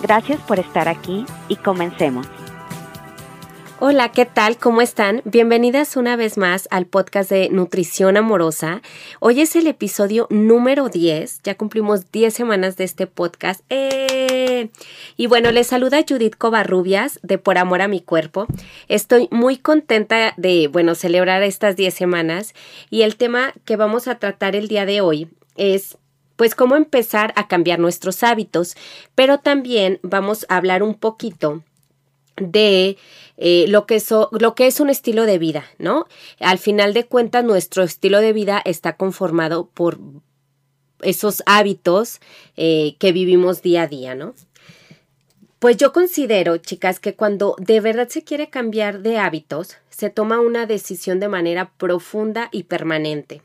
Gracias por estar aquí y comencemos. Hola, ¿qué tal? ¿Cómo están? Bienvenidas una vez más al podcast de Nutrición Amorosa. Hoy es el episodio número 10, ya cumplimos 10 semanas de este podcast. ¡Eh! Y bueno, les saluda Judith Covarrubias de Por Amor a mi Cuerpo. Estoy muy contenta de, bueno, celebrar estas 10 semanas y el tema que vamos a tratar el día de hoy es pues cómo empezar a cambiar nuestros hábitos, pero también vamos a hablar un poquito de eh, lo, que es un estilo de vida, ¿no? Al final de cuentas, nuestro estilo de vida está conformado por esos hábitos eh, que vivimos día a día, ¿no? Pues yo considero, chicas, que cuando de verdad se quiere cambiar de hábitos, se toma una decisión de manera profunda y permanente.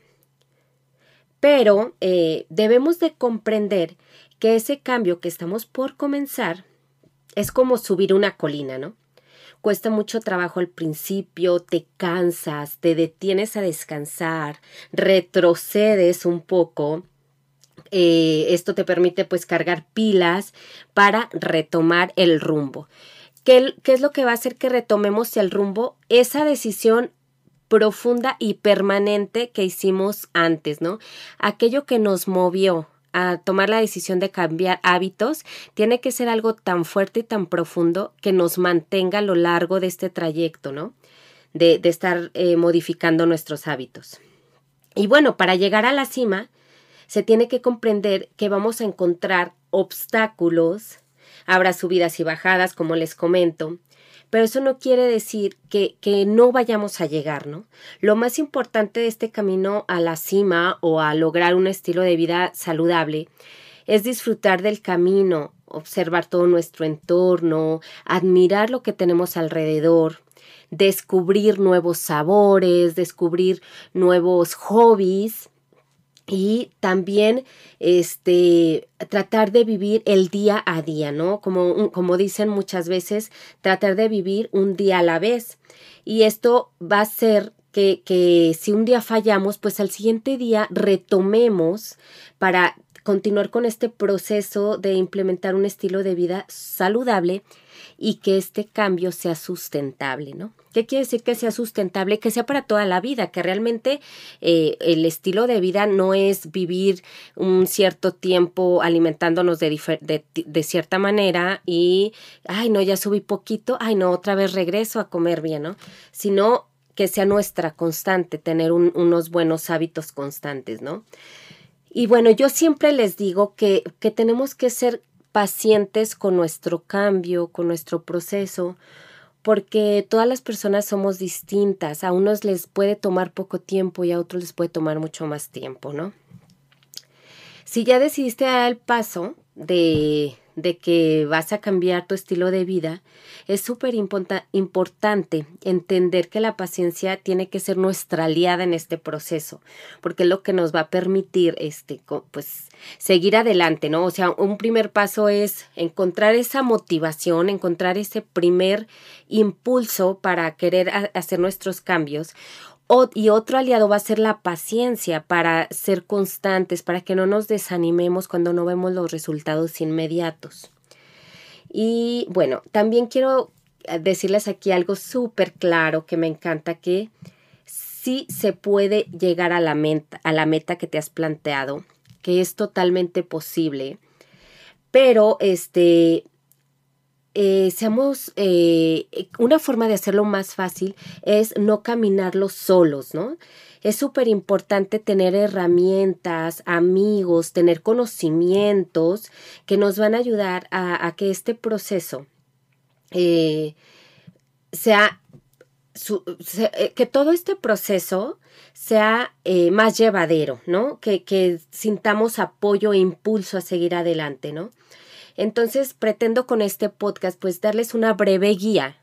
Pero eh, debemos de comprender que ese cambio que estamos por comenzar es como subir una colina, ¿no? Cuesta mucho trabajo al principio, te cansas, te detienes a descansar, retrocedes un poco. Eh, esto te permite pues cargar pilas para retomar el rumbo. ¿Qué, ¿Qué es lo que va a hacer que retomemos el rumbo? Esa decisión profunda y permanente que hicimos antes, ¿no? Aquello que nos movió, a tomar la decisión de cambiar hábitos, tiene que ser algo tan fuerte y tan profundo que nos mantenga a lo largo de este trayecto, ¿no? De, estar eh, modificando nuestros hábitos. Y bueno, para llegar a la cima, se tiene que comprender que vamos a encontrar obstáculos, habrá subidas y bajadas, como les comento, pero eso no quiere decir que, que, no vayamos a llegar, ¿no? Lo más importante de este camino a la cima o a lograr un estilo de vida saludable es disfrutar del camino, observar todo nuestro entorno, admirar lo que tenemos alrededor, descubrir nuevos sabores, descubrir nuevos hobbies y también este tratar de vivir el día a día, ¿no? Como, como dicen muchas veces, tratar de vivir un día a la vez. Y esto va a ser que, que si un día fallamos, pues al siguiente día retomemos para continuar con este proceso de implementar un estilo de vida saludable y que este cambio sea sustentable, ¿no? ¿Qué quiere decir que sea sustentable? Que sea para toda la vida, que realmente eh, el estilo de vida no es vivir un cierto tiempo alimentándonos de, cierta manera y, ay, no, ya subí poquito, ay, no, otra vez regreso a comer bien, ¿no? Sino que sea nuestra constante, tener unos buenos hábitos constantes, ¿no? Y bueno, yo siempre les digo que, que tenemos que ser pacientes con nuestro cambio, con nuestro proceso, porque todas las personas somos distintas. A unos les puede tomar poco tiempo y a otros les puede tomar mucho más tiempo, ¿no? Si ya decidiste dar el paso de de que vas a cambiar tu estilo de vida, es súper importante entender que la paciencia tiene que ser nuestra aliada en este proceso, porque es lo que nos va a permitir este, pues, seguir adelante, ¿no? O sea, un primer paso es encontrar esa motivación, encontrar ese primer impulso para querer hacer nuestros cambios y otro aliado va a ser la paciencia para ser constantes, para que no nos desanimemos cuando no vemos los resultados inmediatos. Y bueno, también quiero eh, decirles aquí algo súper claro que me encanta, que sí se puede llegar a la, meta, a la meta que te has planteado, que es totalmente posible, pero este, eh, seamos, eh, una forma de hacerlo más fácil es no caminarlo solos, ¿no? Es súper importante tener herramientas, amigos, tener conocimientos que nos van a ayudar a, que este proceso eh, sea, que todo este proceso sea más llevadero, ¿no? Que sintamos apoyo e impulso a seguir adelante, ¿no? Entonces pretendo con este podcast pues darles una breve guía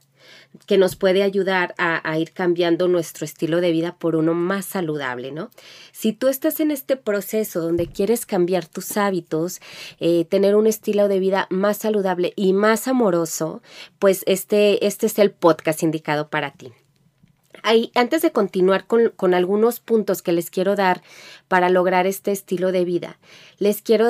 que nos puede ayudar a, ir cambiando nuestro estilo de vida por uno más saludable, ¿no? Si tú estás en este proceso donde quieres cambiar tus hábitos, eh, tener un estilo de vida más saludable y más amoroso, pues este, este es el podcast indicado para ti. Ahí, antes de continuar con, algunos puntos que les quiero dar para lograr este estilo de vida, les quiero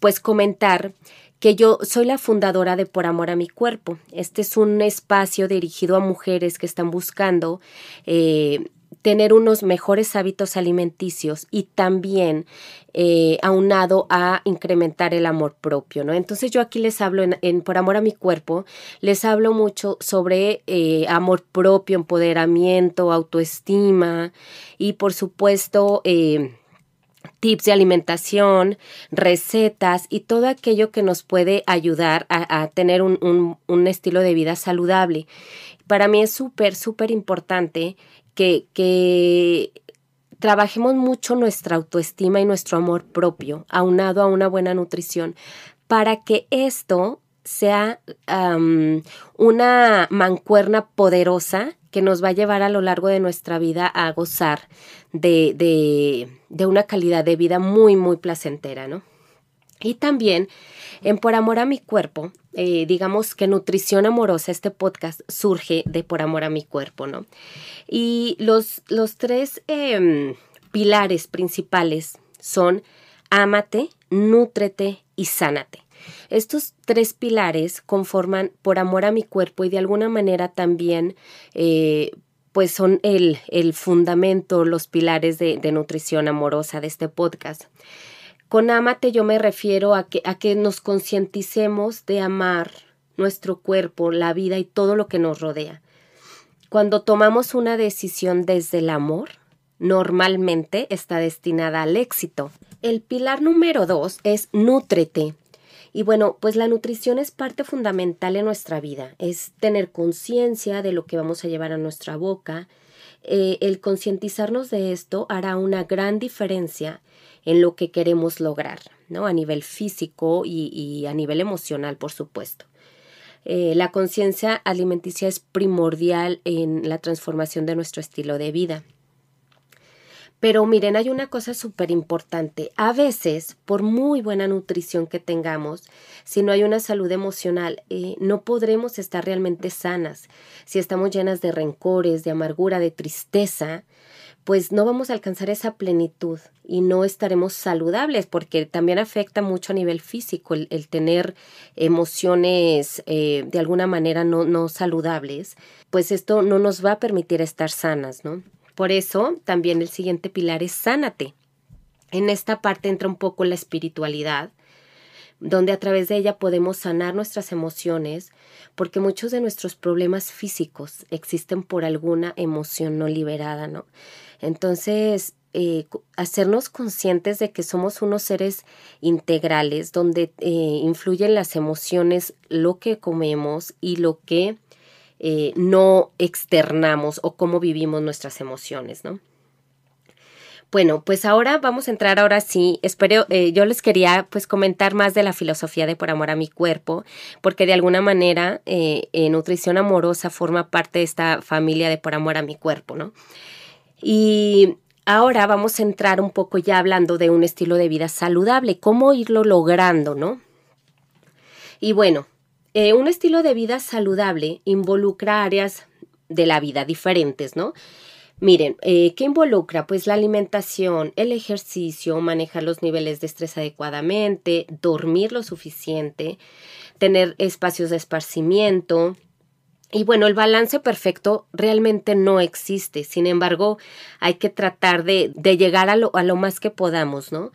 pues comentar que yo soy la fundadora de Por Amor a mi Cuerpo. Este es un espacio dirigido a mujeres que están buscando eh, tener unos mejores hábitos alimenticios y también eh, aunado a incrementar el amor propio, ¿no? Entonces yo aquí les hablo en, Por Amor a mi Cuerpo, les hablo mucho sobre eh, amor propio, empoderamiento, autoestima y por supuesto tips de alimentación, recetas y todo aquello que nos puede ayudar a, tener un, estilo de vida saludable. Para mí es súper, súper importante que, que trabajemos mucho nuestra autoestima y nuestro amor propio, aunado a una buena nutrición, para que esto sea una mancuerna poderosa que nos va a llevar a lo largo de nuestra vida a gozar de, de, una calidad de vida muy, muy placentera, ¿no? Y también en Por Amor a mi Cuerpo, eh, digamos que Nutrición Amorosa, este podcast surge de Por Amor a mi Cuerpo, ¿no? Y los, los tres em, pilares principales son Ámate, Nútrete y Sánate. Estos tres pilares conforman por amor a mi cuerpo y de alguna manera también eh, pues son el, el, fundamento, los pilares de, de, nutrición amorosa de este podcast. Con Amate yo me refiero a que, a que nos concienticemos de amar nuestro cuerpo, la vida y todo lo que nos rodea. Cuando tomamos una decisión desde el amor, normalmente está destinada al éxito. El pilar número dos es nútrete. Y bueno, pues la nutrición es parte fundamental en nuestra vida, es tener conciencia de lo que vamos a llevar a nuestra boca. Eh, el concientizarnos de esto hará una gran diferencia en lo que queremos lograr, ¿no? A nivel físico y, a nivel emocional, por supuesto. Eh, la conciencia alimenticia es primordial en la transformación de nuestro estilo de vida. Pero miren, hay una cosa súper importante. A veces, por muy buena nutrición que tengamos, si no hay una salud emocional, eh, no podremos estar realmente sanas. Si estamos llenas de rencores, de amargura, de tristeza, pues no vamos a alcanzar esa plenitud y no estaremos saludables porque también afecta mucho a nivel físico el, tener emociones eh, de alguna manera no, no saludables, pues esto no nos va a permitir estar sanas, ¿no? Por eso también el siguiente pilar es sánate. En esta parte entra un poco la espiritualidad, donde a través de ella podemos sanar nuestras emociones, porque muchos de nuestros problemas físicos existen por alguna emoción no liberada, ¿no? Entonces, eh, hacernos conscientes de que somos unos seres integrales, donde eh, influyen las emociones, lo que comemos y lo que eh, no externamos o cómo vivimos nuestras emociones, ¿no? Bueno, pues ahora vamos a entrar ahora sí. Espero, eh, yo les quería pues comentar más de la filosofía de por amor a mi cuerpo, porque de alguna manera eh, nutrición amorosa forma parte de esta familia de por amor a mi cuerpo, ¿no? Y ahora vamos a entrar un poco ya hablando de un estilo de vida saludable, cómo irlo logrando, ¿no? Y bueno, eh, un estilo de vida saludable involucra áreas de la vida diferentes, ¿no? Miren, eh, ¿qué involucra? Pues la alimentación, el ejercicio, manejar los niveles de estrés adecuadamente, dormir lo suficiente, tener espacios de esparcimiento. Y bueno, el balance perfecto realmente no existe. Sin embargo, hay que tratar de, de llegar a lo, a lo más que podamos, ¿no?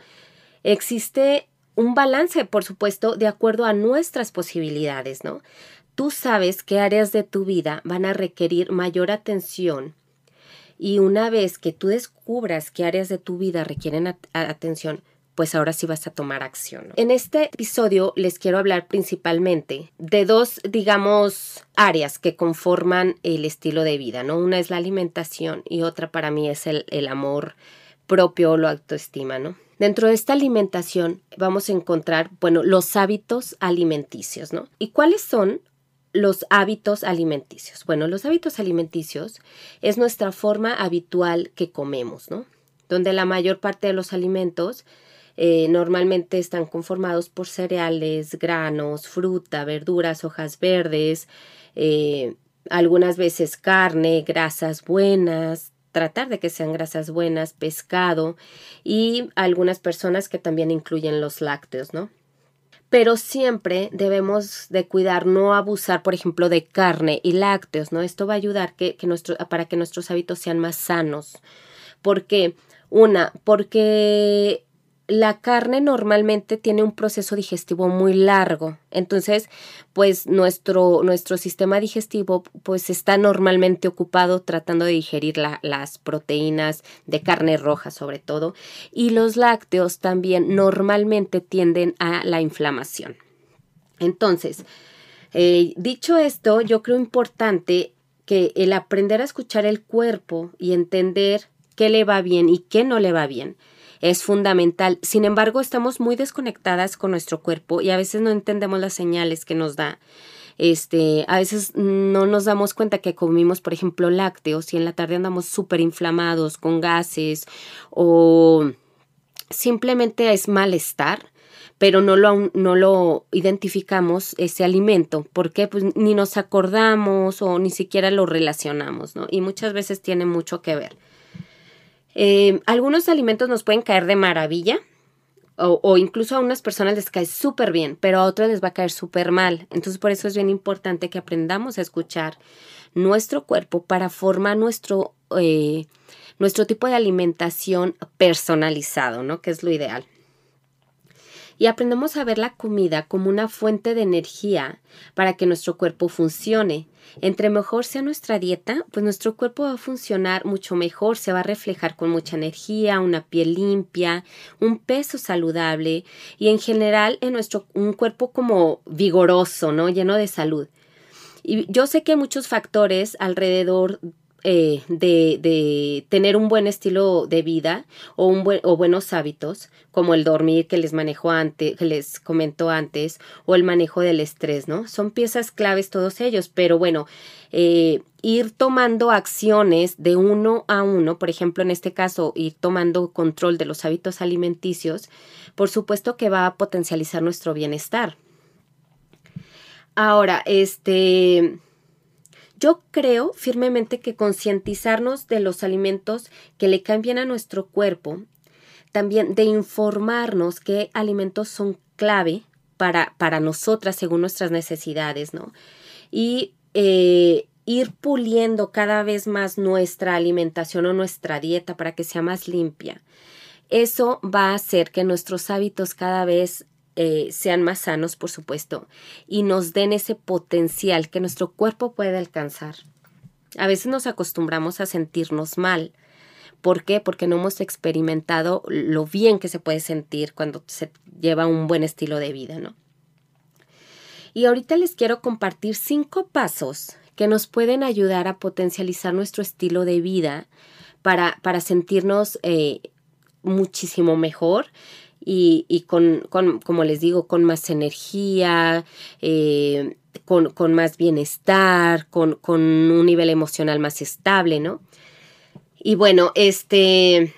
Existe un balance, por supuesto, de acuerdo a nuestras posibilidades, ¿no? Tú sabes qué áreas de tu vida van a requerir mayor atención y una vez que tú descubras qué áreas de tu vida requieren atención, pues ahora sí vas a tomar acción. En este episodio les quiero hablar principalmente de dos, digamos, áreas que conforman el estilo de vida, ¿no? Una es la alimentación y otra para mí es el, el amor propio o la autoestima, ¿no? Dentro de esta alimentación vamos a encontrar, bueno, los hábitos alimenticios, ¿no? ¿Y cuáles son los hábitos alimenticios? Bueno, los hábitos alimenticios es nuestra forma habitual que comemos, ¿no? Donde la mayor parte de los alimentos eh, normalmente están conformados por cereales, granos, fruta, verduras, hojas verdes, eh, algunas veces carne, grasas buenas, tratar de que sean grasas buenas, pescado y algunas personas que también incluyen los lácteos, ¿no? Pero siempre debemos de cuidar no abusar, por ejemplo, de carne y lácteos, ¿no? Esto va a ayudar que, que nuestro, para que nuestros hábitos sean más sanos. ¿Por qué? Una, porque la carne normalmente tiene un proceso digestivo muy largo. Entonces, pues nuestro, nuestro sistema digestivo pues está normalmente ocupado tratando de digerir las proteínas de carne roja sobre todo. Y los lácteos también normalmente tienden a la inflamación. Entonces, eh, dicho esto, yo creo importante que el aprender a escuchar el cuerpo y entender qué le va bien y qué no le va bien es fundamental. Sin embargo, estamos muy desconectadas con nuestro cuerpo y a veces no entendemos las señales que nos da. Este, a veces no nos damos cuenta que comimos, por ejemplo, lácteos y en la tarde andamos súper inflamados con gases o simplemente es malestar pero no lo, no lo identificamos ese alimento. porque Pues ni nos acordamos o ni siquiera lo relacionamos, ¿no? Y muchas veces tiene mucho que ver. Eh, algunos alimentos nos pueden caer de maravilla o, incluso a unas personas les cae súper bien, pero a otras les va a caer súper mal. Entonces por eso es bien importante que aprendamos a escuchar nuestro cuerpo para formar nuestro, eh, nuestro tipo de alimentación personalizado, ¿no? Que es lo ideal y aprendemos a ver la comida como una fuente de energía para que nuestro cuerpo funcione. Entre mejor sea nuestra dieta, pues nuestro cuerpo va a funcionar mucho mejor, se va a reflejar con mucha energía, una piel limpia, un peso saludable y en general en nuestro un cuerpo como vigoroso, ¿no? lleno de salud. Y yo sé que hay muchos factores alrededor eh, de, de, tener un buen estilo de vida o, un buen, o buenos hábitos, como el dormir que les manejo antes, que les comento antes, o el manejo del estrés, ¿no? Son piezas claves todos ellos, pero bueno, eh, ir tomando acciones de uno a uno, por ejemplo, en este caso, ir tomando control de los hábitos alimenticios, por supuesto que va a potencializar nuestro bienestar. Ahora, este, yo creo firmemente que concientizarnos de los alimentos que le cambian a nuestro cuerpo, también de informarnos qué alimentos son clave para, para nosotras según nuestras necesidades, ¿no? Y eh, ir puliendo cada vez más nuestra alimentación o nuestra dieta para que sea más limpia. Eso va a hacer que nuestros hábitos cada vez eh, sean más sanos, por supuesto, y nos den ese potencial que nuestro cuerpo puede alcanzar. A veces nos acostumbramos a sentirnos mal. ¿Por qué? Porque no hemos experimentado lo bien que se puede sentir cuando se lleva un buen estilo de vida, ¿no? Y ahorita les quiero compartir cinco pasos que nos pueden ayudar a potencializar nuestro estilo de vida para, para sentirnos eh, muchísimo mejor y, con, como les digo, con más energía, eh, con, con, más bienestar, con, con un nivel emocional más estable, ¿no? Y bueno, este...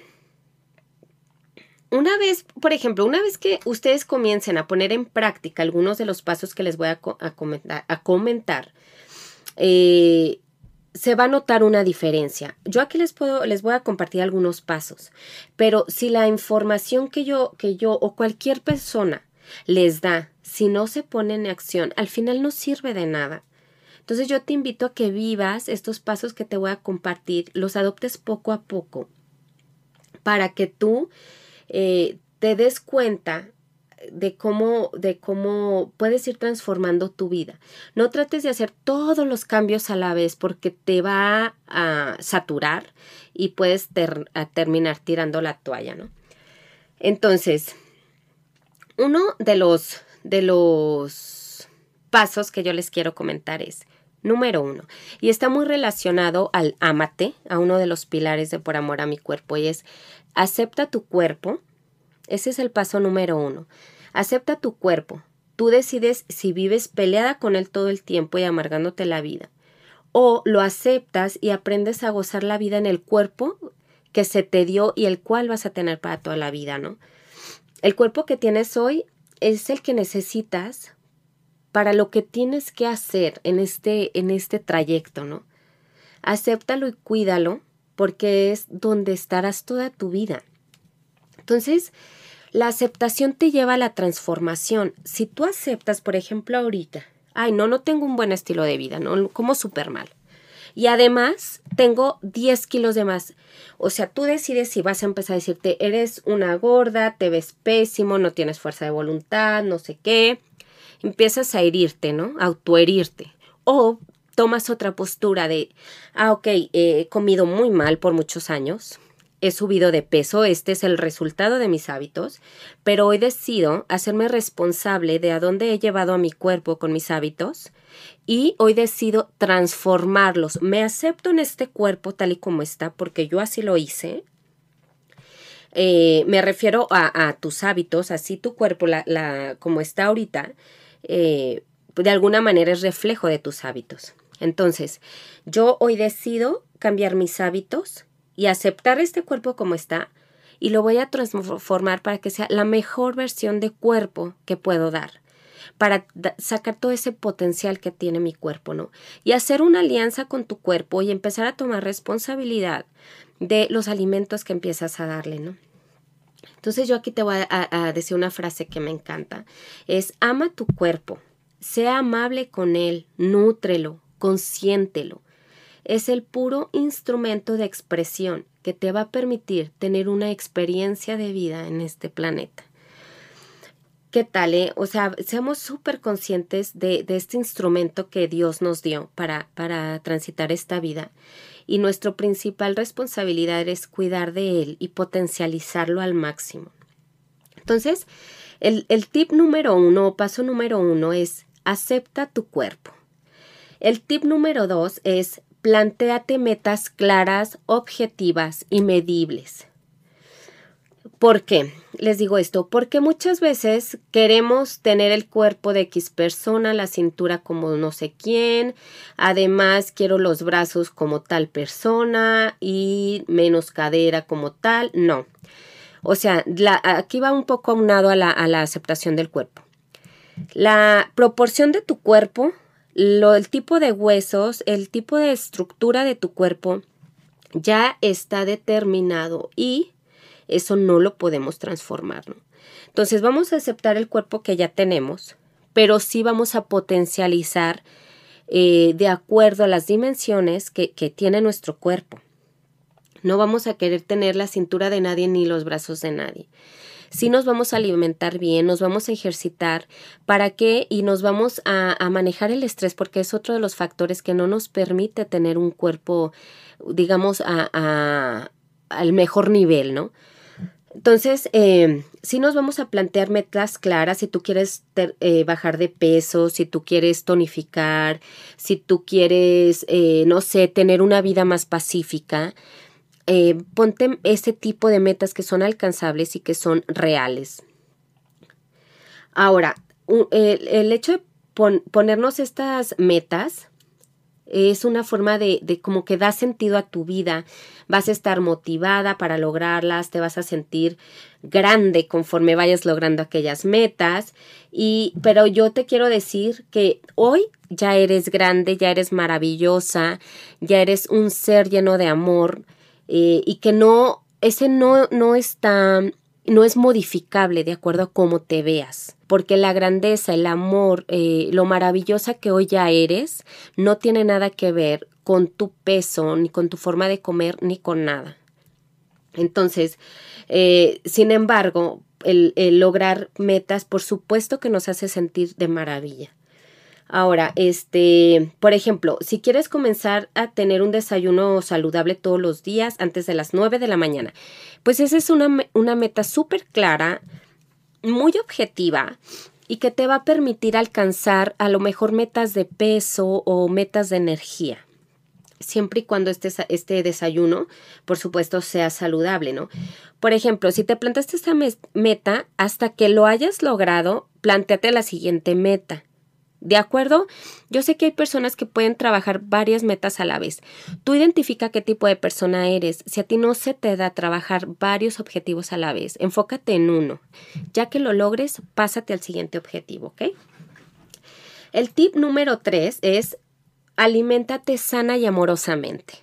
Una vez, por ejemplo, una vez que ustedes comiencen a poner en práctica algunos de los pasos que les voy a, comentar, a comentar eh, se va a notar una diferencia. Yo aquí les puedo, les voy a compartir algunos pasos, pero si la información que yo, que yo o cualquier persona les da, si no se pone en acción, al final no sirve de nada. Entonces yo te invito a que vivas estos pasos que te voy a compartir, los adoptes poco a poco, para que tú eh, te des cuenta de cómo, de cómo puedes ir transformando tu vida. No trates de hacer todos los cambios a la vez porque te va a saturar y puedes terminar tirando la toalla, ¿no? Entonces, uno de los, de los pasos que yo les quiero comentar es, número uno, y está muy relacionado al amate, a uno de los pilares de por amor a mi cuerpo, y es acepta tu cuerpo, Ese es el paso número uno. Acepta tu cuerpo. Tú decides si vives peleada con él todo el tiempo y amargándote la vida. O lo aceptas y aprendes a gozar la vida en el cuerpo que se te dio y el cual vas a tener para toda la vida, ¿no? El cuerpo que tienes hoy es el que necesitas para lo que tienes que hacer en este, en este trayecto, ¿no? Acéptalo y cuídalo porque es donde estarás toda tu vida. Entonces, la aceptación te lleva a la transformación. Si tú aceptas, por ejemplo, ahorita, ay, no, no tengo un buen estilo de vida, no, como súper mal. Y además, tengo 10 kilos de más. O sea, tú decides si vas a empezar a decirte, eres una gorda, te ves pésimo, no tienes fuerza de voluntad, no sé qué. Empiezas a herirte, ¿no? A autoherirte. O tomas otra postura de, ah, ok, he comido muy mal por muchos años, he subido de peso, este es el resultado de mis hábitos, pero hoy decido hacerme responsable de a dónde he llevado a mi cuerpo con mis hábitos y hoy decido transformarlos. Me acepto en este cuerpo tal y como está porque yo así lo hice. Eh, me refiero a, tus hábitos, así tu cuerpo, como está ahorita, eh, de alguna manera es reflejo de tus hábitos. Entonces, yo hoy decido cambiar mis hábitos y aceptar este cuerpo como está y lo voy a transformar para que sea la mejor versión de cuerpo que puedo dar para sacar todo ese potencial que tiene mi cuerpo, ¿no? Y hacer una alianza con tu cuerpo y empezar a tomar responsabilidad de los alimentos que empiezas a darle, ¿no? Entonces yo aquí te voy a, a decir una frase que me encanta. Es ama tu cuerpo, sea amable con él, nútrelo, consiéntelo. Es el puro instrumento de expresión que te va a permitir tener una experiencia de vida en este planeta. ¿Qué tal? Eh? O sea, seamos súper conscientes de, este instrumento que Dios nos dio para, para transitar esta vida. Y nuestra principal responsabilidad es cuidar de él y potencializarlo al máximo. Entonces, el, el tip número uno, paso número uno es acepta tu cuerpo. El tip número dos es planteate metas claras, objetivas y medibles. ¿Por qué? Les digo esto, porque muchas veces queremos tener el cuerpo de X persona, la cintura como no sé quién, además quiero los brazos como tal persona y menos cadera como tal, no. O sea, aquí va un poco aunado a a la aceptación del cuerpo. La proporción de tu cuerpo lo, el tipo de huesos, el tipo de estructura de tu cuerpo ya está determinado y eso no lo podemos transformar. Entonces vamos a aceptar el cuerpo que ya tenemos, pero sí vamos a potencializar eh, de acuerdo a las dimensiones que, que tiene nuestro cuerpo. No vamos a querer tener la cintura de nadie ni los brazos de nadie sí nos vamos a alimentar bien, nos vamos a ejercitar, ¿para qué? Y nos vamos a, manejar el estrés porque es otro de los factores que no nos permite tener un cuerpo, digamos, a, al mejor nivel, ¿no? Entonces, eh, sí nos vamos a plantear metas claras, si tú quieres eh, bajar de peso, si tú quieres tonificar, si tú quieres, eh, no sé, tener una vida más pacífica, eh, ponte ese tipo de metas que son alcanzables y que son reales. Ahora, el, hecho de ponernos estas metas es una forma de, de, como que da sentido a tu vida. Vas a estar motivada para lograrlas, te vas a sentir grande conforme vayas logrando aquellas metas. Y, pero yo te quiero decir que hoy ya eres grande, ya eres maravillosa, ya eres un ser lleno de amor, eh, y que no, ese no, no está, no es modificable de acuerdo a cómo te veas, porque la grandeza, el amor, eh, lo maravillosa que hoy ya eres, no tiene nada que ver con tu peso, ni con tu forma de comer, ni con nada. Entonces, eh, sin embargo, el, lograr metas, por supuesto que nos hace sentir de maravilla. Ahora, este, por ejemplo, si quieres comenzar a tener un desayuno saludable todos los días antes de las 9 de la mañana, pues esa es una, una meta súper clara, muy objetiva y que te va a permitir alcanzar a lo mejor metas de peso o metas de energía. siempre y cuando este, este desayuno, por supuesto, sea saludable, ¿no? Por ejemplo, si te plantaste esta meta, hasta que lo hayas logrado, planteate la siguiente meta. ¿De acuerdo? Yo sé que hay personas que pueden trabajar varias metas a la vez. Tú identifica qué tipo de persona eres. Si a ti no se te da trabajar varios objetivos a la vez, enfócate en uno. Ya que lo logres, pásate al siguiente objetivo, ¿ok? El tip número tres es aliméntate sana y amorosamente.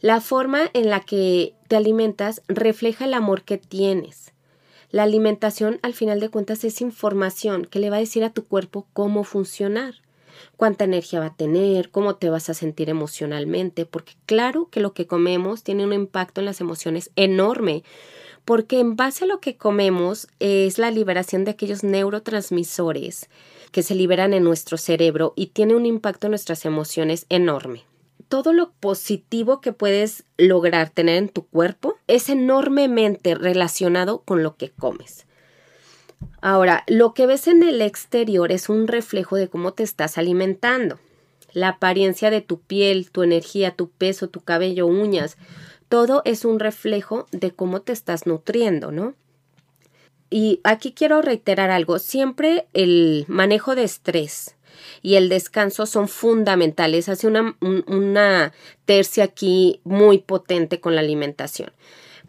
La forma en la que te alimentas refleja el amor que tienes. La alimentación, al final de cuentas, es información que le va a decir a tu cuerpo cómo funcionar, cuánta energía va a tener, cómo te vas a sentir emocionalmente, porque claro que lo que comemos tiene un impacto en las emociones enorme, porque en base a lo que comemos es la liberación de aquellos neurotransmisores que se liberan en nuestro cerebro y tiene un impacto en nuestras emociones enorme todo lo positivo que puedes lograr tener en tu cuerpo es enormemente relacionado con lo que comes. Ahora, lo que ves en el exterior es un reflejo de cómo te estás alimentando. La apariencia de tu piel, tu energía, tu peso, tu cabello, uñas, todo es un reflejo de cómo te estás nutriendo, ¿no? Y aquí quiero reiterar algo, siempre el manejo de estrés, y el descanso son fundamentales. Hace una, una tercia aquí muy potente con la alimentación.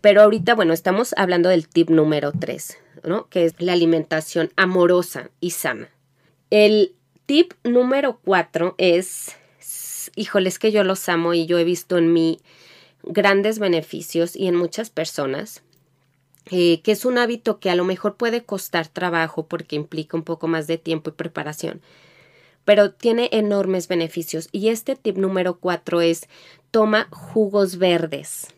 Pero ahorita, bueno, estamos hablando del tip número 3, ¿no? Que es la alimentación amorosa y sana. El tip número 4 es, híjoles que yo los amo y yo he visto en mí grandes beneficios y en muchas personas, eh, que es un hábito que a lo mejor puede costar trabajo porque implica un poco más de tiempo y preparación, pero tiene enormes beneficios. Y este tip número cuatro es toma jugos verdes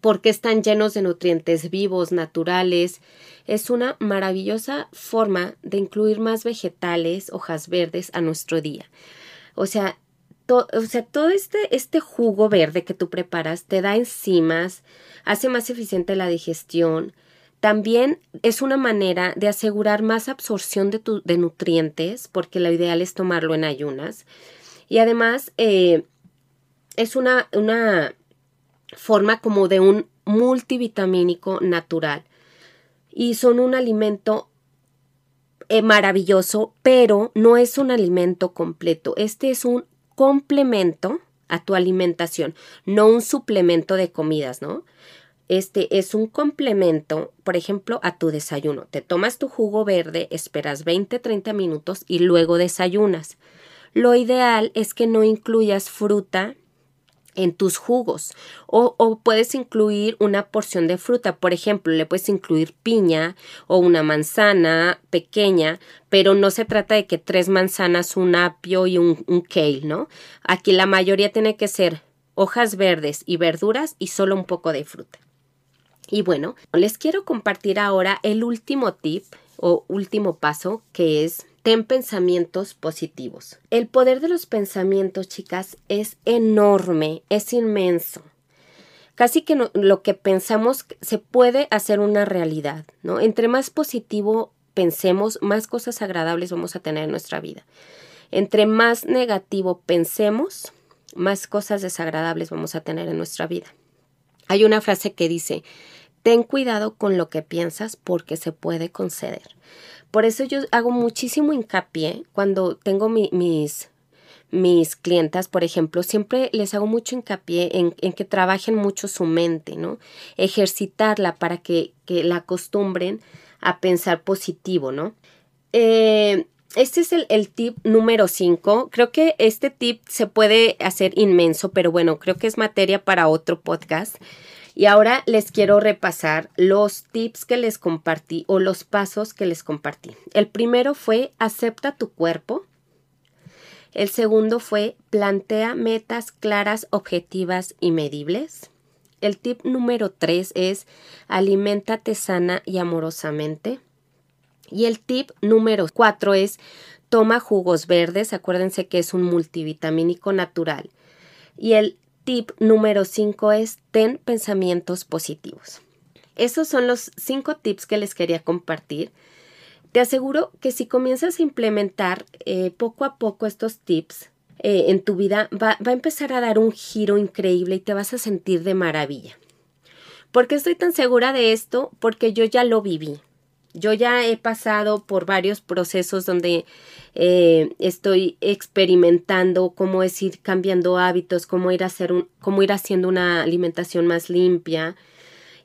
porque están llenos de nutrientes vivos, naturales. Es una maravillosa forma de incluir más vegetales, hojas verdes a nuestro día. O sea, o sea, todo este, este jugo verde que tú preparas te da enzimas, hace más eficiente la digestión, también es una manera de asegurar más absorción de, de nutrientes, porque lo ideal es tomarlo en ayunas. Y además eh, es una, una forma como de un multivitamínico natural. Y son un alimento eh, maravilloso, pero no es un alimento completo. Este es un complemento a tu alimentación, no un suplemento de comidas, ¿no? Este es un complemento, por ejemplo, a tu desayuno. Te tomas tu jugo verde, esperas 20-30 minutos y luego desayunas. Lo ideal es que no incluyas fruta en tus jugos o, puedes incluir una porción de fruta. Por ejemplo, le puedes incluir piña o una manzana pequeña, pero no se trata de que tres manzanas, un apio y un, un kale, ¿no? Aquí la mayoría tiene que ser hojas verdes y verduras y solo un poco de fruta. Y bueno, les quiero compartir ahora el último tip o último paso que es ten pensamientos positivos. El poder de los pensamientos, chicas, es enorme, es inmenso. Casi que lo que pensamos se puede hacer una realidad, ¿no? Entre más positivo pensemos, más cosas agradables vamos a tener en nuestra vida. Entre más negativo pensemos, más cosas desagradables vamos a tener en nuestra vida. Hay una frase que dice, ten cuidado con lo que piensas porque se puede conceder. Por eso yo hago muchísimo hincapié cuando tengo mis, mis clientas, por ejemplo, siempre les hago mucho hincapié en, que trabajen mucho su mente, ¿no? Ejercitarla para que, la acostumbren a pensar positivo, ¿no? Eh, este es el, el tip número 5. Creo que este tip se puede hacer inmenso, pero bueno, creo que es materia para otro podcast. Y ahora les quiero repasar los tips que les compartí o los pasos que les compartí. El primero fue acepta tu cuerpo. El segundo fue plantea metas claras, objetivas y medibles. El tip número tres es aliméntate sana y amorosamente. Y el tip número cuatro es toma jugos verdes. Acuérdense que es un multivitamínico natural. Y el tip número 5 es ten pensamientos positivos. Esos son los cinco tips que les quería compartir. Te aseguro que si comienzas a implementar eh, poco a poco estos tips, eh, en tu vida va, va a empezar a dar un giro increíble y te vas a sentir de maravilla. ¿Por qué estoy tan segura de esto? Porque yo ya lo viví. Yo ya he pasado por varios procesos donde eh, estoy experimentando cómo es ir cambiando hábitos, cómo ir, cómo ir haciendo una alimentación más limpia.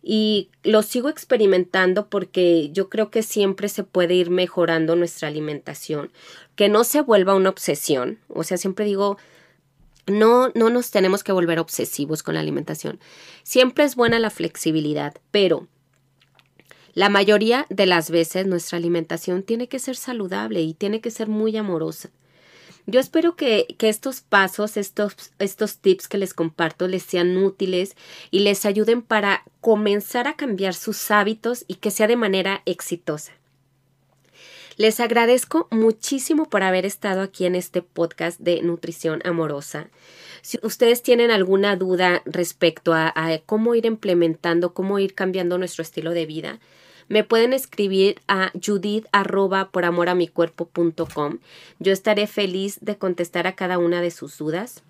Y lo sigo experimentando porque yo creo que siempre se puede ir mejorando nuestra alimentación, que no se vuelva una obsesión. O sea, siempre digo, no, no nos tenemos que volver obsesivos con la alimentación. Siempre es buena la flexibilidad, pero la mayoría de las veces nuestra alimentación tiene que ser saludable y tiene que ser muy amorosa. Yo espero que, que, estos pasos, estos, estos tips que les comparto les sean útiles y les ayuden para comenzar a cambiar sus hábitos y que sea de manera exitosa. Les agradezco muchísimo por haber estado aquí en este podcast de nutrición amorosa. Si ustedes tienen alguna duda respecto a, cómo ir implementando, cómo ir cambiando nuestro estilo de vida, me pueden escribir a judith a Yo estaré feliz de contestar a cada una de sus dudas.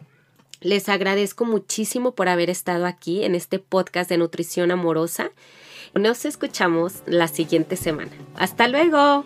Les agradezco muchísimo por haber estado aquí en este podcast de nutrición amorosa. Nos escuchamos la siguiente semana. Hasta luego.